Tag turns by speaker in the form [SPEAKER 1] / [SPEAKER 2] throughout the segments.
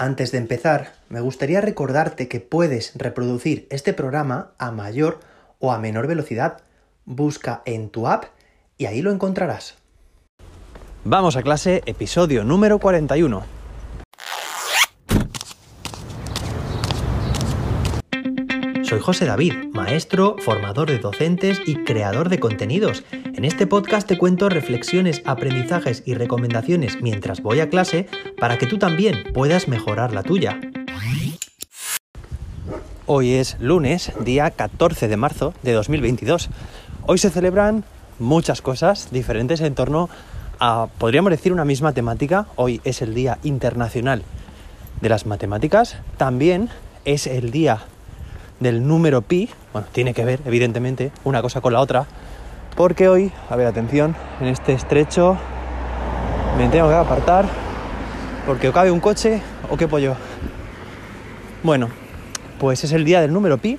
[SPEAKER 1] Antes de empezar, me gustaría recordarte que puedes reproducir este programa a mayor o a menor velocidad. Busca en tu app y ahí lo encontrarás. Vamos a clase, episodio número 41. Soy José David, maestro, formador de docentes y creador de contenidos. En este podcast te cuento reflexiones, aprendizajes y recomendaciones mientras voy a clase para que tú también puedas mejorar la tuya. Hoy es lunes, día 14 de marzo de 2022. Hoy se celebran muchas cosas diferentes en torno a, podríamos decir, una misma temática. Hoy es el Día Internacional de las Matemáticas. También es el Día del número pi, bueno, tiene que ver evidentemente una cosa con la otra, porque hoy, a ver, atención, en este estrecho me tengo que apartar porque o cabe un coche o qué pollo. Bueno, pues es el día del número pi,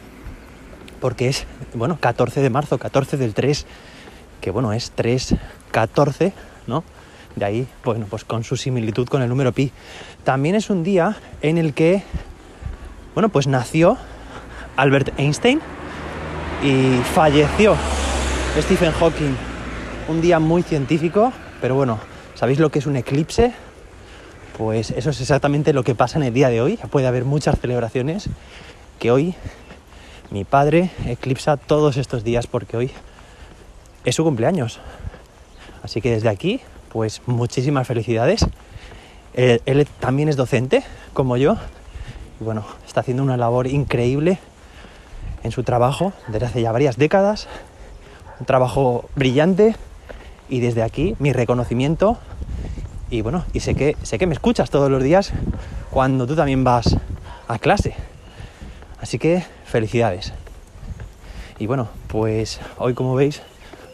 [SPEAKER 1] porque es, bueno, 14 de marzo, 14 del 3, que bueno, es 3, 14, ¿no? De ahí, bueno, pues con su similitud con el número pi. También es un día en el que, bueno, pues nació Albert Einstein y falleció Stephen Hawking. Un día muy científico, pero bueno, ¿sabéis lo que es un eclipse? Pues eso es exactamente lo que pasa en el día de hoy. Puede haber muchas celebraciones que hoy mi padre eclipsa todos estos días porque hoy es su cumpleaños. Así que desde aquí, pues muchísimas felicidades. Él, él también es docente, como yo. Y bueno, está haciendo una labor increíble en su trabajo desde hace ya varias décadas. Un trabajo brillante y desde aquí mi reconocimiento. Y bueno, y sé que, sé que me escuchas todos los días cuando tú también vas a clase. Así que felicidades. Y bueno, pues hoy como veis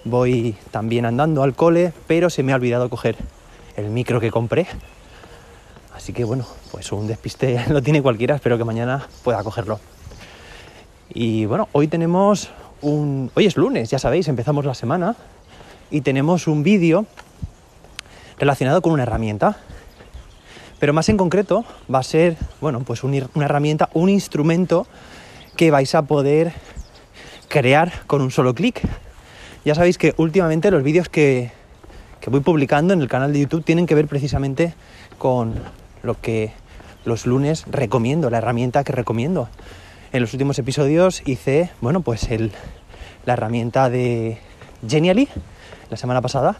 [SPEAKER 1] voy también andando al cole, pero se me ha olvidado coger el micro que compré. Así que bueno, pues un despiste lo tiene cualquiera, espero que mañana pueda cogerlo. Y bueno, hoy tenemos un... Hoy es lunes, ya sabéis, empezamos la semana y tenemos un vídeo relacionado con una herramienta. Pero más en concreto va a ser, bueno, pues una herramienta, un instrumento que vais a poder crear con un solo clic. Ya sabéis que últimamente los vídeos que, que voy publicando en el canal de YouTube tienen que ver precisamente con lo que los lunes recomiendo, la herramienta que recomiendo. En los últimos episodios hice, bueno, pues el, la herramienta de Genially la semana pasada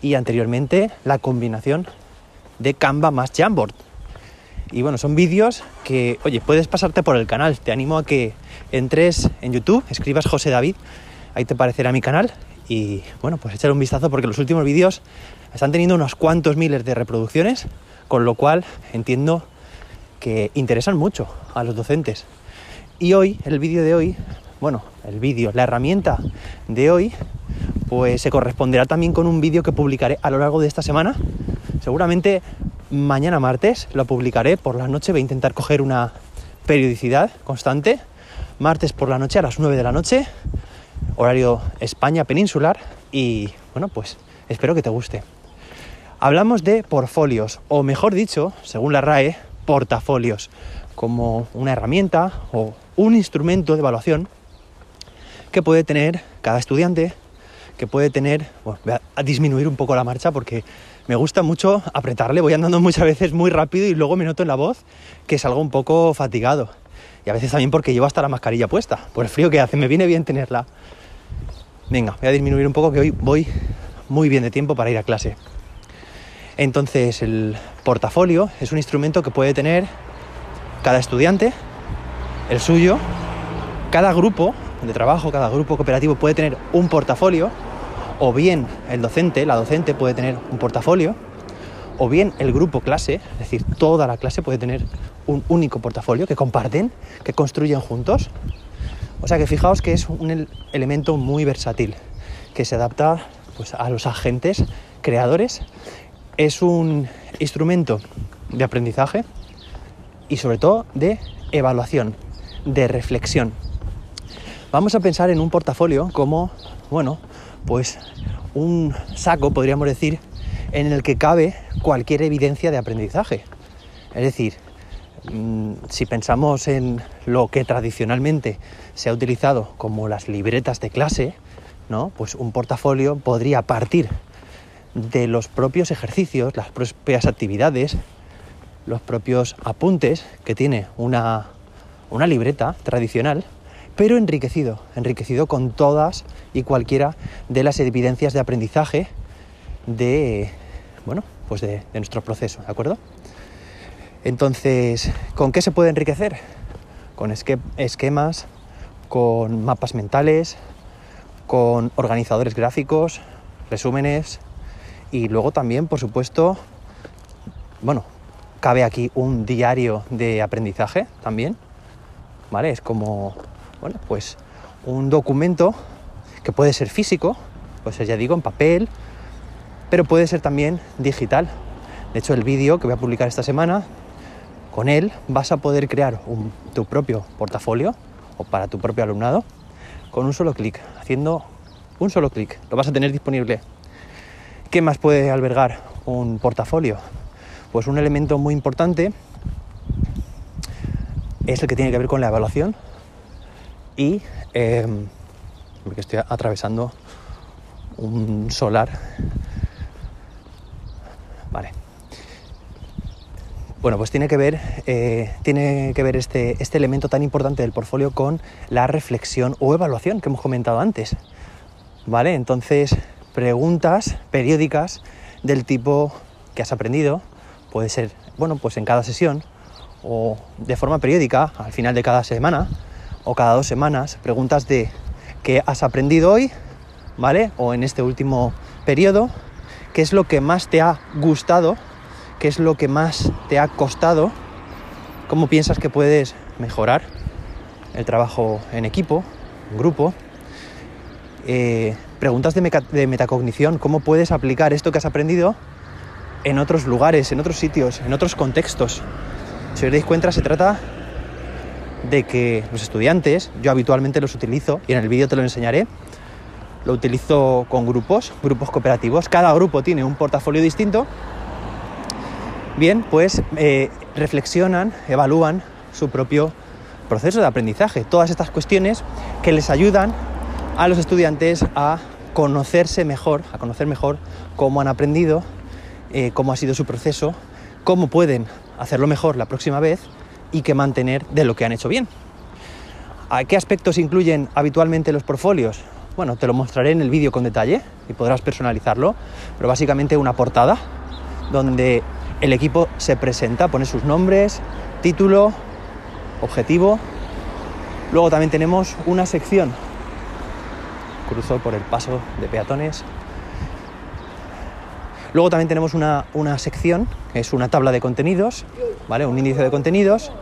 [SPEAKER 1] y anteriormente la combinación de Canva más Jamboard. Y bueno, son vídeos que, oye, puedes pasarte por el canal. Te animo a que entres en YouTube, escribas José David, ahí te aparecerá mi canal y bueno, pues echar un vistazo porque los últimos vídeos están teniendo unos cuantos miles de reproducciones, con lo cual entiendo que interesan mucho a los docentes. Y hoy, el vídeo de hoy, bueno, el vídeo, la herramienta de hoy, pues se corresponderá también con un vídeo que publicaré a lo largo de esta semana. Seguramente mañana martes lo publicaré por la noche, voy a intentar coger una periodicidad constante. Martes por la noche a las 9 de la noche, horario España peninsular y bueno, pues espero que te guste. Hablamos de portfolios, o mejor dicho, según la RAE, portafolios, como una herramienta o un instrumento de evaluación que puede tener cada estudiante, que puede tener, bueno, voy a disminuir un poco la marcha porque me gusta mucho apretarle, voy andando muchas veces muy rápido y luego me noto en la voz que salgo un poco fatigado. Y a veces también porque llevo hasta la mascarilla puesta, por el frío que hace, me viene bien tenerla. Venga, voy a disminuir un poco que hoy voy muy bien de tiempo para ir a clase. Entonces el portafolio es un instrumento que puede tener cada estudiante el suyo, cada grupo de trabajo, cada grupo cooperativo puede tener un portafolio, o bien el docente, la docente puede tener un portafolio, o bien el grupo clase, es decir, toda la clase puede tener un único portafolio que comparten, que construyen juntos. O sea que fijaos que es un elemento muy versátil, que se adapta pues, a los agentes creadores. Es un instrumento de aprendizaje y sobre todo de evaluación de reflexión. Vamos a pensar en un portafolio como, bueno, pues un saco, podríamos decir, en el que cabe cualquier evidencia de aprendizaje. Es decir, Mm, si pensamos en lo que tradicionalmente se ha utilizado como las libretas de clase, ¿no? Pues un portafolio podría partir de los propios ejercicios, las propias actividades, los propios apuntes que tiene una, una libreta tradicional, pero enriquecido, enriquecido con todas y cualquiera de las evidencias de aprendizaje de, bueno, pues de, nuestro proceso, ¿de acuerdo? Entonces, ¿con qué se puede enriquecer? Con esquemas, con mapas mentales, con organizadores gráficos, resúmenes y luego también, por supuesto, bueno, cabe aquí un diario de aprendizaje también, ¿vale? Es como, bueno, pues un documento que puede ser físico, pues ya digo, en papel, pero puede ser también digital. De hecho, el vídeo que voy a publicar esta semana con él vas a poder crear tu propio portafolio o para tu propio alumnado con un solo clic, haciendo un solo clic. Lo vas a tener disponible. ¿Qué más puede albergar un portafolio? Pues un elemento muy importante es el que tiene que ver con la evaluación y em, porque estoy atravesando un solar. Vale. Bueno, pues tiene que ver, eh, tiene que ver este, este elemento tan importante del portfolio con la reflexión o evaluación que hemos comentado antes. ¿Vale? Entonces, preguntas periódicas del tipo que has aprendido, puede ser, bueno, pues en cada sesión o de forma periódica, al final de cada semana o cada dos semanas, preguntas de qué has aprendido hoy, ¿vale? O en este último periodo, qué es lo que más te ha gustado qué es lo que más te ha costado, cómo piensas que puedes mejorar el trabajo en equipo, en grupo. Eh, preguntas de, metacognición, cómo puedes aplicar esto que has aprendido en otros lugares, en otros sitios, en otros contextos. Si os dais cuenta, se trata de que los estudiantes, yo habitualmente los utilizo y en el vídeo te lo enseñaré, lo utilizo con grupos, grupos cooperativos. Cada grupo tiene un portafolio distinto bien, pues eh, reflexionan, evalúan su propio proceso de aprendizaje. Todas estas cuestiones que les ayudan a los estudiantes a conocerse mejor, a conocer mejor cómo han aprendido, eh, cómo ha sido su proceso, cómo pueden hacerlo mejor la próxima vez y qué mantener de lo que han hecho bien. ¿A qué aspectos incluyen habitualmente los portfolios? Bueno, te lo mostraré en el vídeo con detalle y podrás personalizarlo, pero básicamente una portada donde el equipo se presenta, pone sus nombres, título, objetivo. Luego también tenemos una sección. Cruzó por el paso de peatones. Luego también tenemos una, una sección, que es una tabla de contenidos, ¿vale? Un índice de contenidos.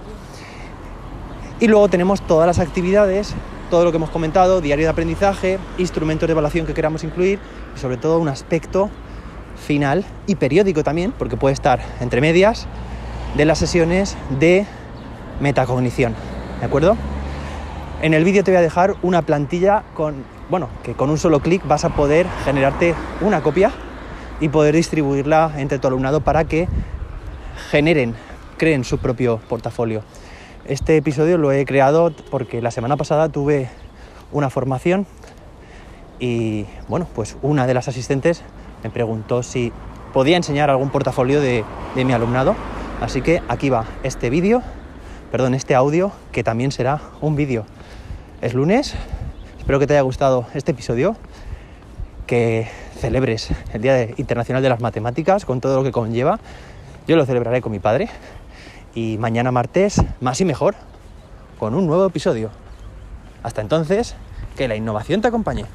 [SPEAKER 1] Y luego tenemos todas las actividades, todo lo que hemos comentado, diario de aprendizaje, instrumentos de evaluación que queramos incluir y sobre todo un aspecto final y periódico también, porque puede estar entre medias de las sesiones de metacognición. ¿De acuerdo? En el vídeo te voy a dejar una plantilla con, bueno, que con un solo clic vas a poder generarte una copia y poder distribuirla entre tu alumnado para que generen, creen su propio portafolio. Este episodio lo he creado porque la semana pasada tuve una formación y bueno, pues una de las asistentes me preguntó si podía enseñar algún portafolio de, mi alumnado. Así que aquí va este vídeo, perdón, este audio, que también será un vídeo. Es lunes, espero que te haya gustado este episodio, que celebres el Día Internacional de las Matemáticas con todo lo que conlleva. Yo lo celebraré con mi padre y mañana martes, más y mejor, con un nuevo episodio. Hasta entonces, que la innovación te acompañe.